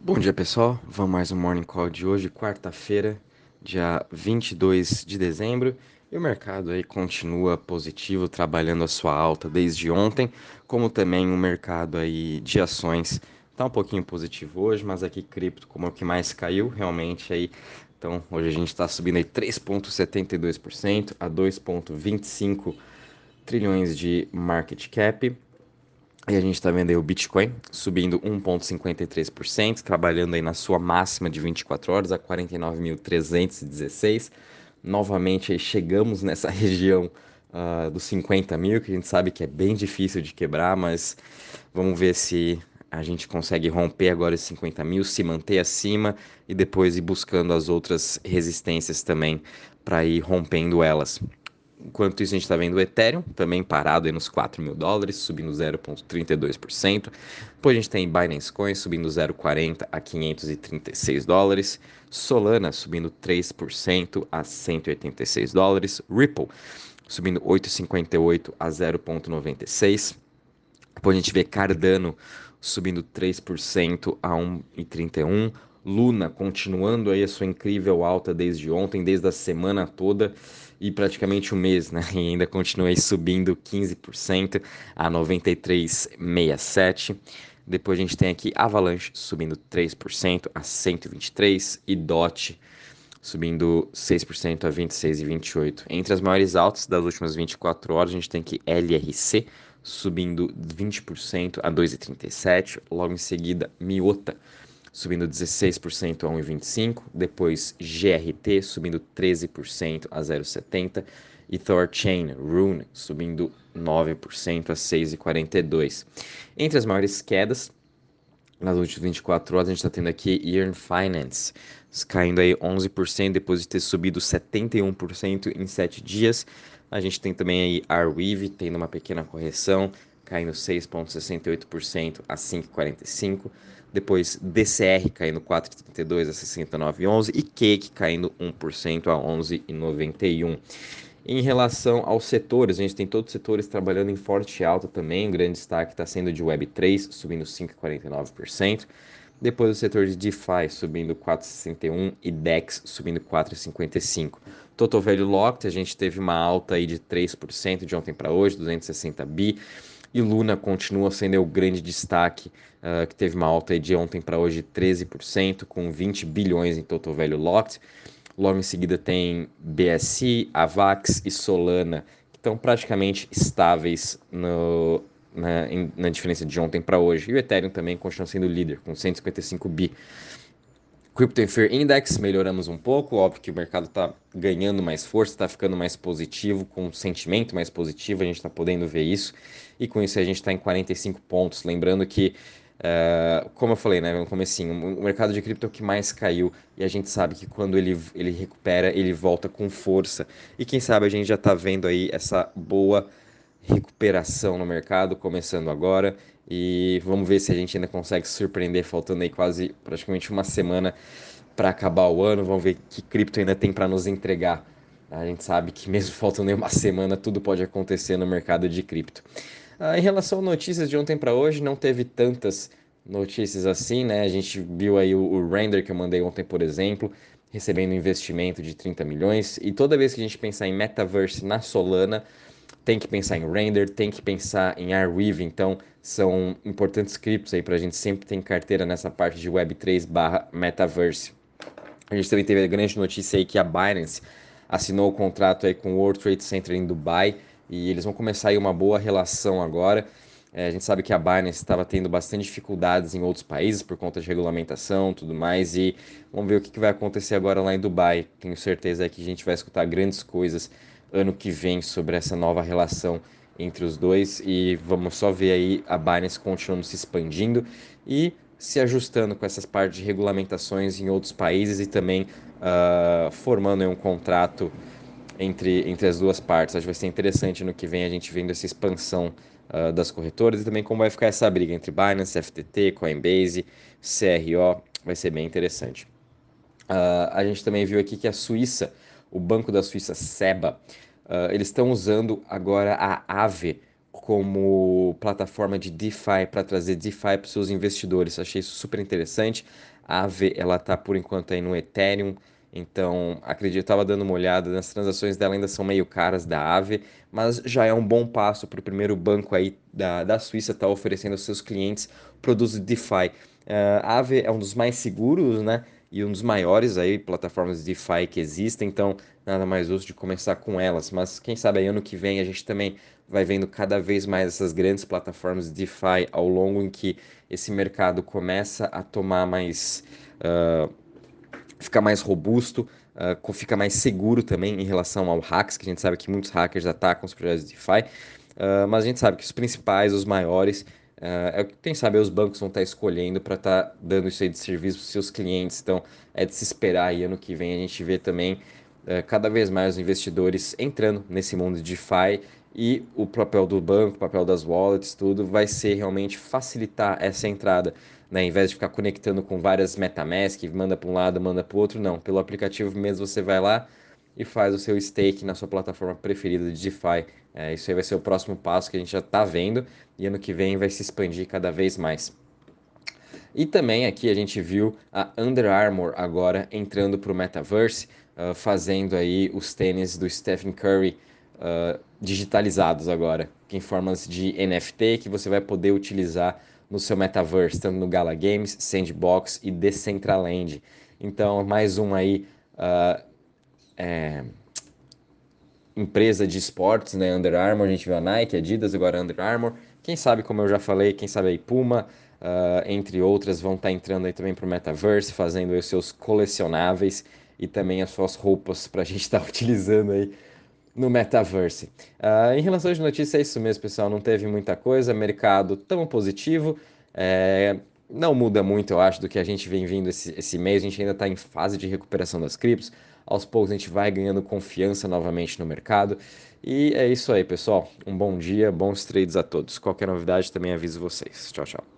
Bom dia pessoal, vamos mais um Morning Call de hoje, quarta-feira, dia 22 de dezembro. E o mercado aí continua positivo, trabalhando a sua alta desde ontem, como também o mercado aí de ações está um pouquinho positivo hoje, mas aqui cripto como é o que mais caiu, realmente aí. Então hoje a gente está subindo aí 3,72% a 2,25 trilhões de market cap. E a gente está vendo aí o Bitcoin subindo 1,53%, trabalhando aí na sua máxima de 24 horas a 49.316. Novamente chegamos nessa região uh, dos 50 mil, que a gente sabe que é bem difícil de quebrar, mas vamos ver se a gente consegue romper agora os 50 mil, se manter acima e depois ir buscando as outras resistências também para ir rompendo elas. Enquanto isso, a gente está vendo o Ethereum também parado aí nos 4 mil dólares, subindo 0,32%. Depois a gente tem Binance Coin subindo 0,40 a 536 dólares. Solana subindo 3% a 186 dólares. Ripple subindo 8,58 a 0,96. Depois a gente vê Cardano subindo 3% a 1,31. Luna continuando aí a sua incrível alta desde ontem, desde a semana toda e praticamente um mês, né? E ainda continuei subindo 15% a 93,67. Depois a gente tem aqui Avalanche subindo 3% a 123 e DOT subindo 6% a 26,28. Entre as maiores altas das últimas 24 horas, a gente tem aqui LRC subindo 20% a 2,37. Logo em seguida, Miota subindo 16% a 1,25, depois GRT subindo 13% a 0,70 e Thorchain Rune subindo 9% a 6,42. Entre as maiores quedas, nas últimas 24 horas, a gente está tendo aqui Earn Finance caindo aí 11% depois de ter subido 71% em 7 dias. A gente tem também aí Arweave tendo uma pequena correção, caindo 6,68% a 5,45%. Depois DCR caindo 4,32 a 69,11 e Cake caindo 1% a 11,91. Em relação aos setores, a gente tem todos os setores trabalhando em forte alta também. O grande destaque está sendo de Web3, subindo 5,49%. Depois o setor de DeFi subindo 4,61 e DEX subindo 4,55. Total Value Locked, a gente teve uma alta aí de 3% de ontem para hoje, 260 bi. E Luna continua sendo o grande destaque, uh, que teve uma alta de ontem para hoje 13%, com 20 bilhões em total value locked. Logo em seguida tem BSI, Avax e Solana, que estão praticamente estáveis no, na, na diferença de ontem para hoje. E o Ethereum também continua sendo líder, com 155 bi. Crypto Fear Index, melhoramos um pouco, óbvio que o mercado está ganhando mais força, está ficando mais positivo, com um sentimento mais positivo, a gente está podendo ver isso, e com isso a gente está em 45 pontos, lembrando que, uh, como eu falei né, no comecinho, o mercado de cripto é o que mais caiu, e a gente sabe que quando ele, ele recupera, ele volta com força, e quem sabe a gente já está vendo aí essa boa recuperação no mercado, começando agora, e vamos ver se a gente ainda consegue surpreender, faltando aí quase praticamente uma semana para acabar o ano. Vamos ver que cripto ainda tem para nos entregar. A gente sabe que mesmo faltando aí uma semana, tudo pode acontecer no mercado de cripto. Ah, em relação a notícias de ontem para hoje, não teve tantas notícias assim, né? A gente viu aí o, o render que eu mandei ontem, por exemplo, recebendo investimento de 30 milhões. E toda vez que a gente pensar em metaverse na Solana, tem que pensar em render, tem que pensar em Arweave, então são importantes scripts aí para a gente sempre ter carteira nessa parte de Web3 barra Metaverse. A gente também teve a grande notícia aí que a Binance assinou o contrato aí com o World Trade Center em Dubai e eles vão começar aí uma boa relação agora. É, a gente sabe que a Binance estava tendo bastante dificuldades em outros países por conta de regulamentação tudo mais. E vamos ver o que, que vai acontecer agora lá em Dubai. Tenho certeza que a gente vai escutar grandes coisas ano que vem sobre essa nova relação entre os dois e vamos só ver aí a Binance continuando se expandindo e se ajustando com essas partes de regulamentações em outros países e também uh, formando um contrato entre, entre as duas partes. Acho que vai ser interessante no que vem a gente vendo essa expansão uh, das corretoras e também como vai ficar essa briga entre Binance, FTT, Coinbase, CRO, vai ser bem interessante. Uh, a gente também viu aqui que a Suíça o Banco da Suíça, SEBA, uh, eles estão usando agora a AVE como plataforma de DeFi para trazer DeFi para os seus investidores. Achei isso super interessante. A Aave, ela está por enquanto aí no Ethereum, então acredito, estava dando uma olhada, as transações dela ainda são meio caras da Aave, mas já é um bom passo para o primeiro banco aí da, da Suíça estar tá oferecendo aos seus clientes produtos de DeFi. Uh, a Aave é um dos mais seguros, né? E um dos maiores aí plataformas de DeFi que existem, então nada mais justo de começar com elas. Mas quem sabe aí ano que vem a gente também vai vendo cada vez mais essas grandes plataformas de DeFi ao longo em que esse mercado começa a tomar mais. Uh, ficar mais robusto, uh, fica mais seguro também em relação ao hacks, que a gente sabe que muitos hackers atacam os projetos de DeFi. Uh, mas a gente sabe que os principais, os maiores, é o que, quem sabe, os bancos vão estar tá escolhendo para estar tá dando isso aí de serviço para os seus clientes. Então, é de se esperar e ano que vem a gente vê também uh, cada vez mais os investidores entrando nesse mundo de DeFi e o papel do banco, o papel das wallets, tudo vai ser realmente facilitar essa entrada. Né? Em vez de ficar conectando com várias MetaMask, manda para um lado, manda para o outro, não. Pelo aplicativo mesmo você vai lá e faz o seu stake na sua plataforma preferida de DeFi. É, isso aí vai ser o próximo passo que a gente já está vendo e ano que vem vai se expandir cada vez mais. E também aqui a gente viu a Under Armour agora entrando para o Metaverse, uh, fazendo aí os tênis do Stephen Curry uh, digitalizados agora, em formas de NFT que você vai poder utilizar no seu Metaverse, tanto no Gala Games, Sandbox e Decentraland. Então, mais um aí uh, é, empresa de esportes, né? Under Armour, a gente viu a Nike, Adidas, agora Under Armour. Quem sabe, como eu já falei, quem sabe aí Puma, uh, entre outras, vão estar tá entrando aí também para o Metaverse, fazendo os seus colecionáveis e também as suas roupas para a gente estar tá utilizando aí no Metaverse. Uh, em relação às notícias, é isso mesmo, pessoal. Não teve muita coisa, mercado tão positivo. É, não muda muito, eu acho, do que a gente vem vindo esse, esse mês. A gente ainda está em fase de recuperação das criptos. Aos poucos a gente vai ganhando confiança novamente no mercado. E é isso aí, pessoal. Um bom dia, bons trades a todos. Qualquer novidade também aviso vocês. Tchau, tchau.